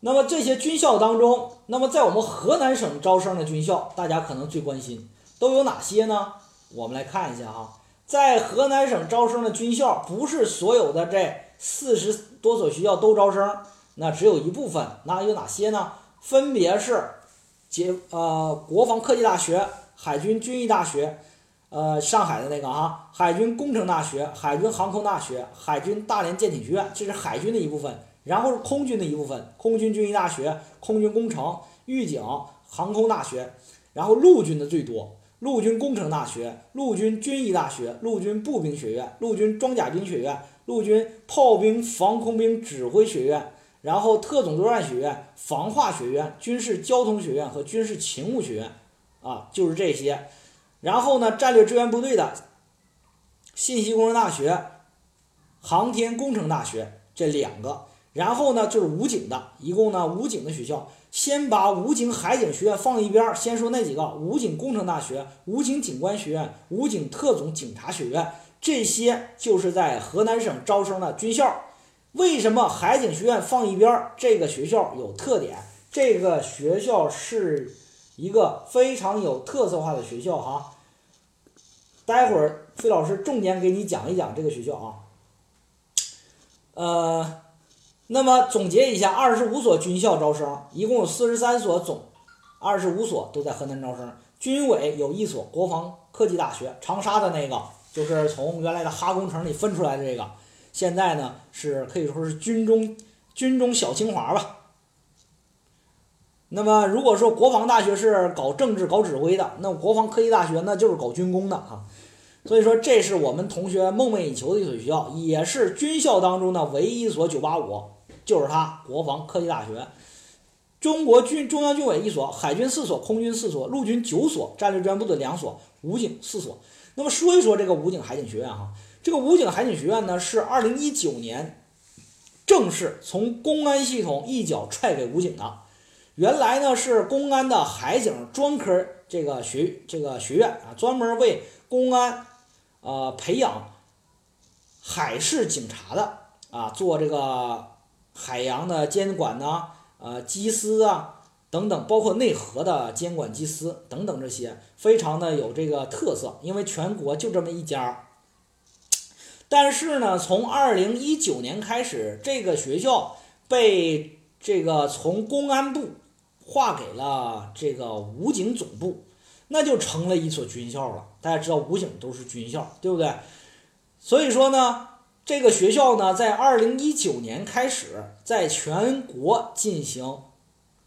S1: 那么这些军校当中，那么在我们河南省招生的军校，大家可能最关心都有哪些呢？我们来看一下哈，在河南省招生的军校，不是所有的这四十多所学校都招生，那只有一部分，那有哪些呢？分别是解呃国防科技大学、海军军医大学，呃上海的那个哈，海军工程大学、海军航空大学、海军大连舰艇学院，这是海军的一部分。然后是空军的一部分，空军军医大学、空军工程、预警航空大学，然后陆军的最多，陆军工程大学、陆军军医大学、陆军步兵学院、陆军装甲兵学院、陆军炮兵防空兵指挥学院，然后特种作战学院、防化学院、军事交通学院和军事勤务学院，啊，就是这些。然后呢，战略支援部队的信息工程大学、航天工程大学这两个。然后呢，就是武警的，一共呢武警的学校，先把武警海警学院放一边儿，先说那几个：武警工程大学、武警警官学院、武警特种警察学院，这些就是在河南省招生的军校。为什么海警学院放一边儿？这个学校有特点，这个学校是一个非常有特色化的学校哈。待会儿费老师重点给你讲一讲这个学校啊，呃。那么总结一下，二十五所军校招生，一共有四十三所，总二十五所都在河南招生。军委有一所国防科技大学，长沙的那个就是从原来的哈工程里分出来的这个，现在呢是可以说是军中军中小清华吧。那么如果说国防大学是搞政治搞指挥的，那国防科技大学那就是搞军工的哈。所以说，这是我们同学梦寐以求的一所学校，也是军校当中的唯一一所985。就是它，国防科技大学，中国军中央军委一所，海军四所，空军四所，陆军九所，战略专部队两所，武警四所。那么说一说这个武警海警学院哈，这个武警海警学院呢是二零一九年正式从公安系统一脚踹给武警的。原来呢是公安的海警专科这个学这个学院啊，专门为公安呃培养海事警察的啊，做这个。海洋的监管呐，呃，缉私啊等等，包括内河的监管缉私等等这些，非常的有这个特色，因为全国就这么一家。但是呢，从二零一九年开始，这个学校被这个从公安部划给了这个武警总部，那就成了一所军校了。大家知道武警都是军校，对不对？所以说呢。这个学校呢，在二零一九年开始在全国进行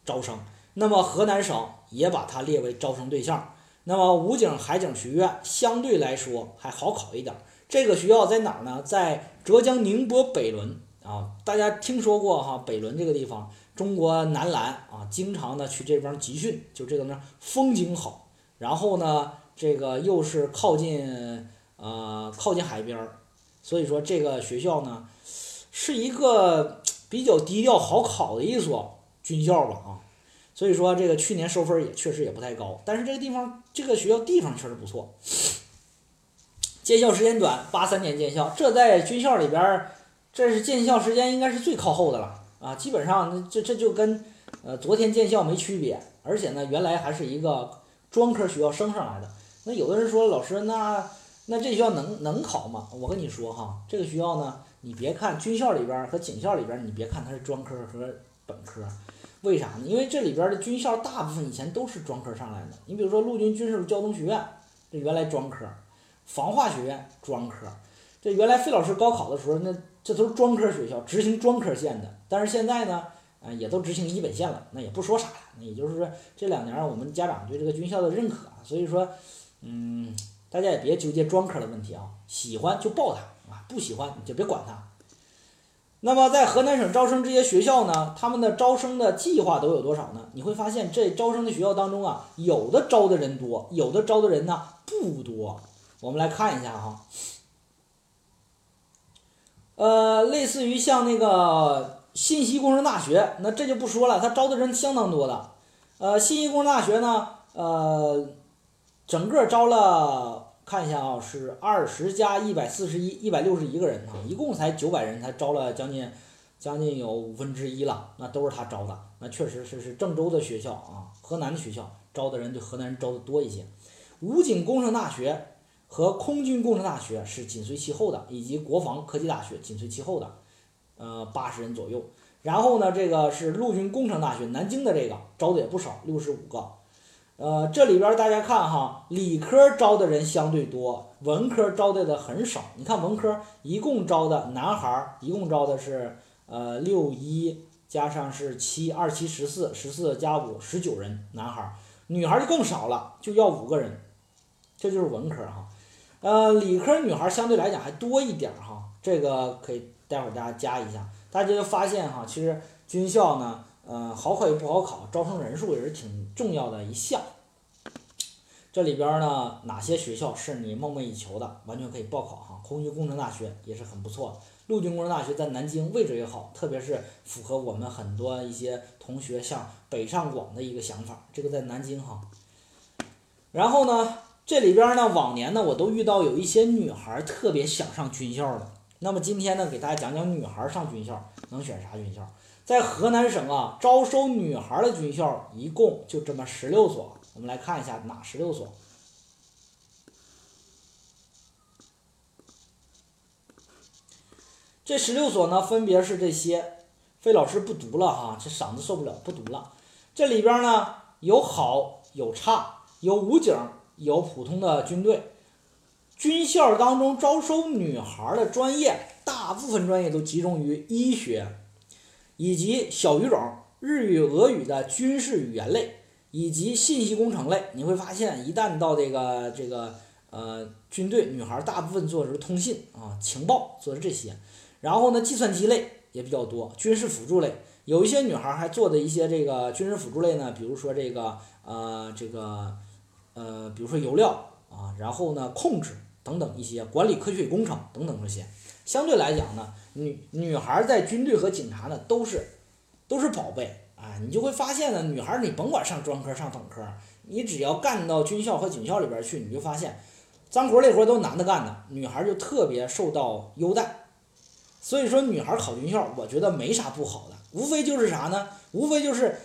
S1: 招生，那么河南省也把它列为招生对象。那么武警海警学院相对来说还好考一点。这个学校在哪儿呢？在浙江宁波北仑啊，大家听说过哈？北仑这个地方，中国男篮啊，经常的去这边集训，就这个呢，风景好，然后呢，这个又是靠近呃靠近海边儿。所以说这个学校呢，是一个比较低调、好考的一所军校吧啊。所以说这个去年收分也确实也不太高，但是这个地方这个学校地方确实不错。建校时间短，八三年建校，这在军校里边，这是建校时间应该是最靠后的了啊。基本上这这就跟呃昨天建校没区别，而且呢原来还是一个专科学校升上来的。那有的人说老师那。那这学校能能考吗？我跟你说哈，这个学校呢，你别看军校里边和警校里边，你别看它是专科和本科，为啥呢？因为这里边的军校大部分以前都是专科上来的。你比如说陆军军事交通学院，这原来专科；防化学院专科。这原来费老师高考的时候，那这都是专科学校，执行专科线的。但是现在呢，啊，也都执行一本线了，那也不说啥了。那也就是说，这两年我们家长对这个军校的认可，所以说，嗯。大家也别纠结专科的问题啊，喜欢就报它啊，不喜欢你就别管它。那么在河南省招生这些学校呢，他们的招生的计划都有多少呢？你会发现这招生的学校当中啊，有的招的人多，有的招的人呢不多。我们来看一下哈，呃，类似于像那个信息工程大学，那这就不说了，他招的人相当多的。呃，信息工程大学呢，呃。整个招了看一下啊，是二十加一百四十一，一百六十一个人啊，一共才九百人，才招了将近将近有五分之一了，那都是他招的，那确实是是郑州的学校啊，河南的学校招的人对河南人招的多一些。武警工程大学和空军工程大学是紧随其后的，以及国防科技大学紧随其后的，呃，八十人左右。然后呢，这个是陆军工程大学，南京的这个招的也不少，六十五个。呃，这里边大家看哈，理科招的人相对多，文科招的的很少。你看文科一共招的男孩儿一共招的是呃六一加上是七二七十四十四加五十九人男孩儿，女孩儿就更少了，就要五个人。这就是文科哈，呃，理科女孩相对来讲还多一点哈，这个可以待会儿大家加一下，大家就发现哈，其实军校呢。嗯，好考与不好考，招生人数也是挺重要的一项。这里边呢，哪些学校是你梦寐以求的，完全可以报考哈。空军工程大学也是很不错的，陆军工程大学在南京位置也好，特别是符合我们很多一些同学向北上广的一个想法。这个在南京哈。然后呢，这里边呢，往年呢，我都遇到有一些女孩特别想上军校的。那么今天呢，给大家讲讲女孩上军校能选啥军校。在河南省啊，招收女孩的军校一共就这么十六所。我们来看一下哪十六所。这十六所呢，分别是这些。费老师不读了哈，这嗓子受不了，不读了。这里边呢有好有差，有武警，有普通的军队。军校当中招收女孩的专业，大部分专业都集中于医学。以及小语种、日语、俄语的军事语言类，以及信息工程类，你会发现，一旦到这个这个呃军队，女孩大部分做的是通信啊、情报，做的这些。然后呢，计算机类也比较多，军事辅助类，有一些女孩还做的一些这个军事辅助类呢，比如说这个呃这个呃，比如说油料啊，然后呢控制等等一些管理科学工程等等这些。相对来讲呢。女女孩在军队和警察呢都是，都是宝贝啊！你就会发现呢，女孩你甭管上专科上本科，你只要干到军校和警校里边去，你就发现，脏活累活都男的干的，女孩就特别受到优待。所以说，女孩考军校，我觉得没啥不好的，无非就是啥呢？无非就是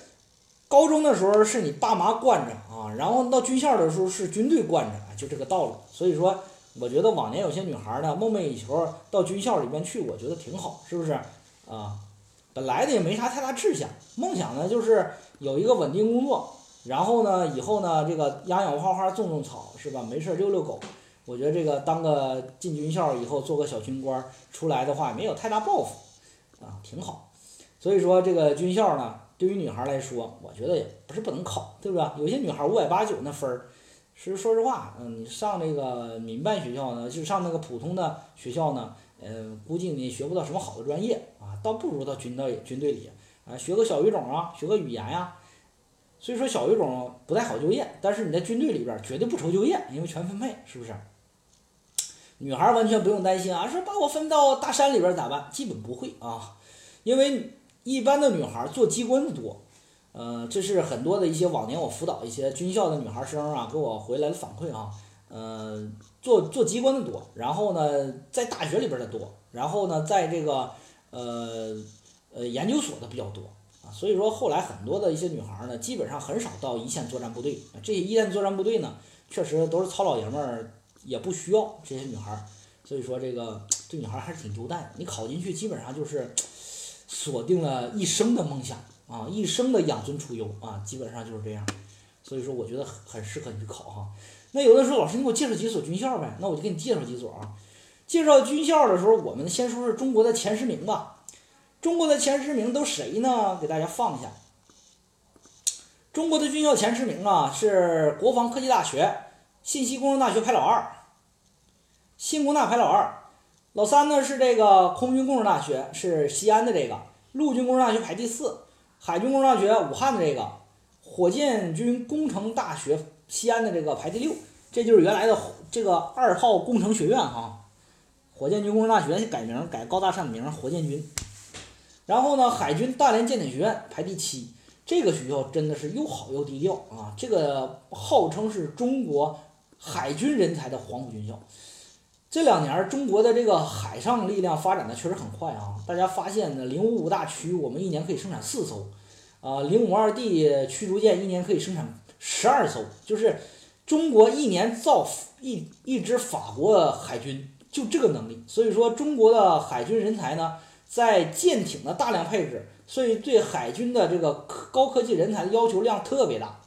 S1: 高中的时候是你爸妈惯着啊，然后到军校的时候是军队惯着，就这个道理。所以说。我觉得往年有些女孩呢，梦寐以求到军校里边去，我觉得挺好，是不是啊？本来呢也没啥太大志向，梦想呢就是有一个稳定工作，然后呢以后呢这个养养花花种种草，是吧？没事遛遛狗。我觉得这个当个进军校以后做个小军官出来的话，没有太大抱负，啊，挺好。所以说这个军校呢，对于女孩来说，我觉得也不是不能考，对不对？有些女孩五百八九那分儿。其实说实话，嗯，你上那个民办学校呢，就上那个普通的学校呢，嗯，估计你学不到什么好的专业啊，倒不如到军队军队里啊，学个小语种啊，学个语言呀。所以说小语种不太好就业，但是你在军队里边绝对不愁就业，因为全分配，是不是？女孩完全不用担心啊，说把我分到大山里边咋办？基本不会啊，因为一般的女孩做机关的多。呃，这是很多的一些往年我辅导一些军校的女孩生啊，给我回来的反馈啊。呃，做做机关的多，然后呢，在大学里边的多，然后呢，在这个呃呃研究所的比较多啊。所以说后来很多的一些女孩呢，基本上很少到一线作战部队。这些一线作战部队呢，确实都是糙老爷们儿，也不需要这些女孩。所以说这个对女孩还是挺优待的。你考进去，基本上就是锁定了一生的梦想。啊，一生的养尊处优啊，基本上就是这样，所以说我觉得很适合你去考哈。那有的时候老师你给我介绍几所军校呗，那我就给你介绍几所啊。介绍军校的时候，我们先说说中国的前十名吧。中国的前十名都谁呢？给大家放一下。中国的军校前十名啊，是国防科技大学、信息工程大学排老二，信工大排老二。老三呢是这个空军工程大学，是西安的这个，陆军工程大学排第四。海军工程大学武汉的这个，火箭军工程大学西安的这个排第六，这就是原来的这个二号工程学院哈。火箭军工程大学改名改高大上的名，火箭军。然后呢，海军大连舰艇学院排第七，这个学校真的是又好又低调啊。这个号称是中国海军人才的黄埔军校。这两年中国的这个海上力量发展的确实很快啊！大家发现呢，零五五大驱我们一年可以生产四艘，啊，零五二 D 驱逐舰一年可以生产十二艘，就是中国一年造一一支法国海军，就这个能力。所以说，中国的海军人才呢，在舰艇的大量配置，所以对海军的这个高科技人才的要求量特别大。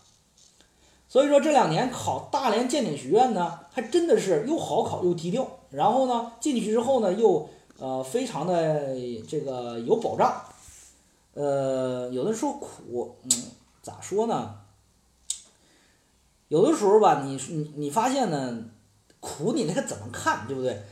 S1: 所以说这两年考大连舰艇学院呢，还真的是又好考又低调。然后呢，进去之后呢，又呃非常的这个有保障。呃，有的说苦，嗯，咋说呢？有的时候吧，你你你发现呢，苦你那个怎么看，对不对？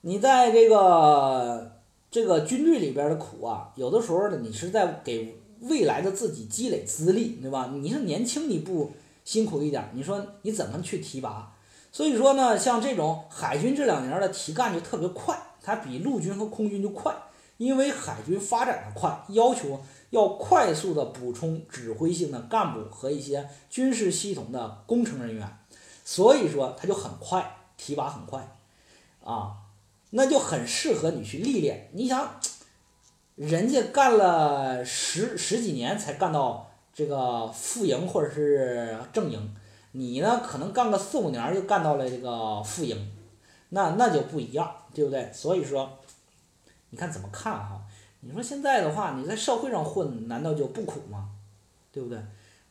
S1: 你在这个这个军队里边的苦啊，有的时候呢，你是在给未来的自己积累资历，对吧？你是年轻，你不。辛苦一点，你说你怎么去提拔？所以说呢，像这种海军这两年的提干就特别快，它比陆军和空军就快，因为海军发展的快，要求要快速的补充指挥性的干部和一些军事系统的工程人员，所以说他就很快提拔很快，啊，那就很适合你去历练。你想，人家干了十十几年才干到。这个副营或者是正营，你呢可能干个四五年就干到了这个副营，那那就不一样，对不对？所以说，你看怎么看哈？你说现在的话，你在社会上混，难道就不苦吗？对不对？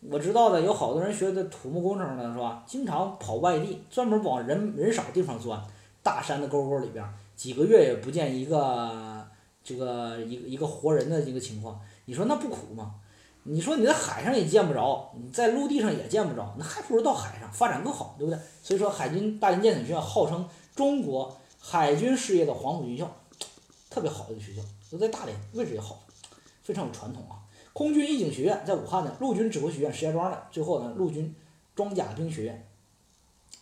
S1: 我知道的有好多人学的土木工程的是吧？经常跑外地，专门往人人少地方钻，大山的沟沟里边，几个月也不见一个这个一个一个活人的一个情况，你说那不苦吗？你说你在海上也见不着，你在陆地上也见不着，那还不如到海上发展更好，对不对？所以说，海军大连舰艇学校号称中国海军事业的黄埔军校，特别好的一个学校，都在大连，位置也好，非常有传统啊。空军预警学院在武汉的，陆军指挥学院石家庄的，最后呢，陆军装甲兵学院。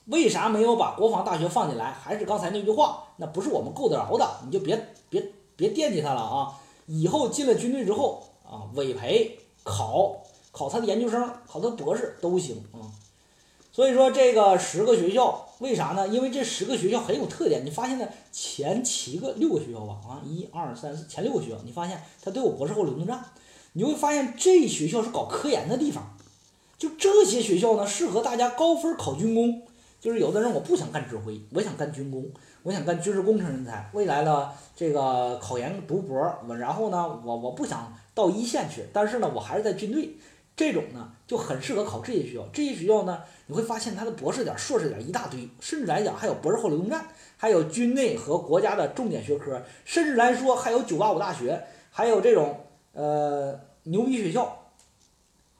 S1: 为啥没有把国防大学放进来？还是刚才那句话，那不是我们够得着的，你就别别别惦记他了啊！以后进了军队之后啊，委培。考考他的研究生，考他博士都行啊。所以说这个十个学校为啥呢？因为这十个学校很有特点。你发现呢？前七个六个学校吧，啊，一二三四，前六个学校，你发现它都有博士后流动站。你会发现这学校是搞科研的地方。就这些学校呢，适合大家高分考军工。就是有的人我不想干指挥，我想干军工，我想干军事工程人才。未来呢，这个考研读博，我然后呢，我我不想。到一线去，但是呢，我还是在军队，这种呢就很适合考这些学校。这些学校呢，你会发现它的博士点、硕士点一大堆，甚至来讲还有博士后流动站，还有军内和国家的重点学科，甚至来说还有九八五大学，还有这种呃牛逼学校，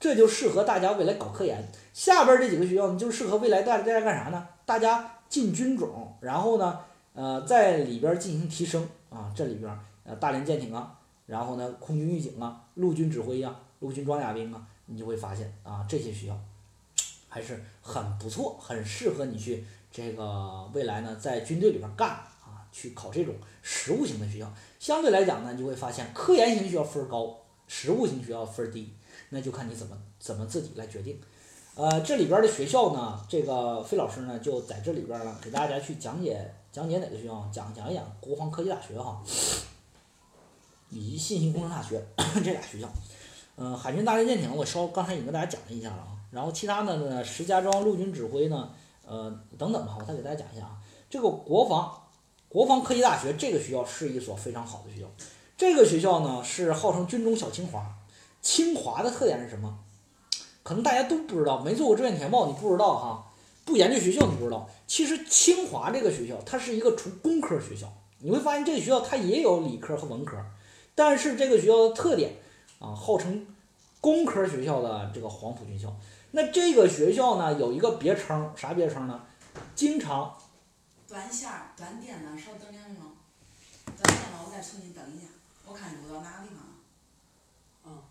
S1: 这就适合大家未来搞科研。下边这几个学校呢，就适合未来大大家干啥呢？大家进军种，然后呢，呃，在里边进行提升啊，这里边呃大连舰艇啊。然后呢，空军预警啊，陆军指挥呀，陆军装甲兵啊，你就会发现啊，这些学校还是很不错，很适合你去这个未来呢，在军队里边干啊，去考这种实务型的学校。相对来讲呢，你就会发现科研型学校分高，实务型学校分低，那就看你怎么怎么自己来决定。呃，这里边的学校呢，这个费老师呢就在这里边呢给大家去讲解讲解哪个学校，讲讲一讲国防科技大学哈。以及信息工程大学 这俩学校，嗯，海军大连舰艇我稍刚才已经跟大家讲了一下了啊，然后其他的呢，石家庄陆军指挥呢，呃，等等吧，我再给大家讲一下啊。这个国防国防科技大学这个学校是一所非常好的学校，这个学校呢是号称军中小清华。清华的特点是什么？可能大家都不知道，没做过志愿填报你不知道哈，不研究学校你不知道。其实清华这个学校它是一个纯工科学校，你会发现这个学校它也有理科和文科。但是这个学校的特点啊，号称工科学校的这个黄埔军校。那这个学校呢，有一个别称，啥别称呢？经常
S2: 断线儿、断电了，稍等两秒。断电了，我再重新登一下，我看录到哪个地方了。
S1: 嗯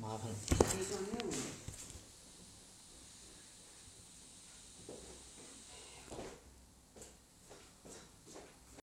S1: 麻烦了。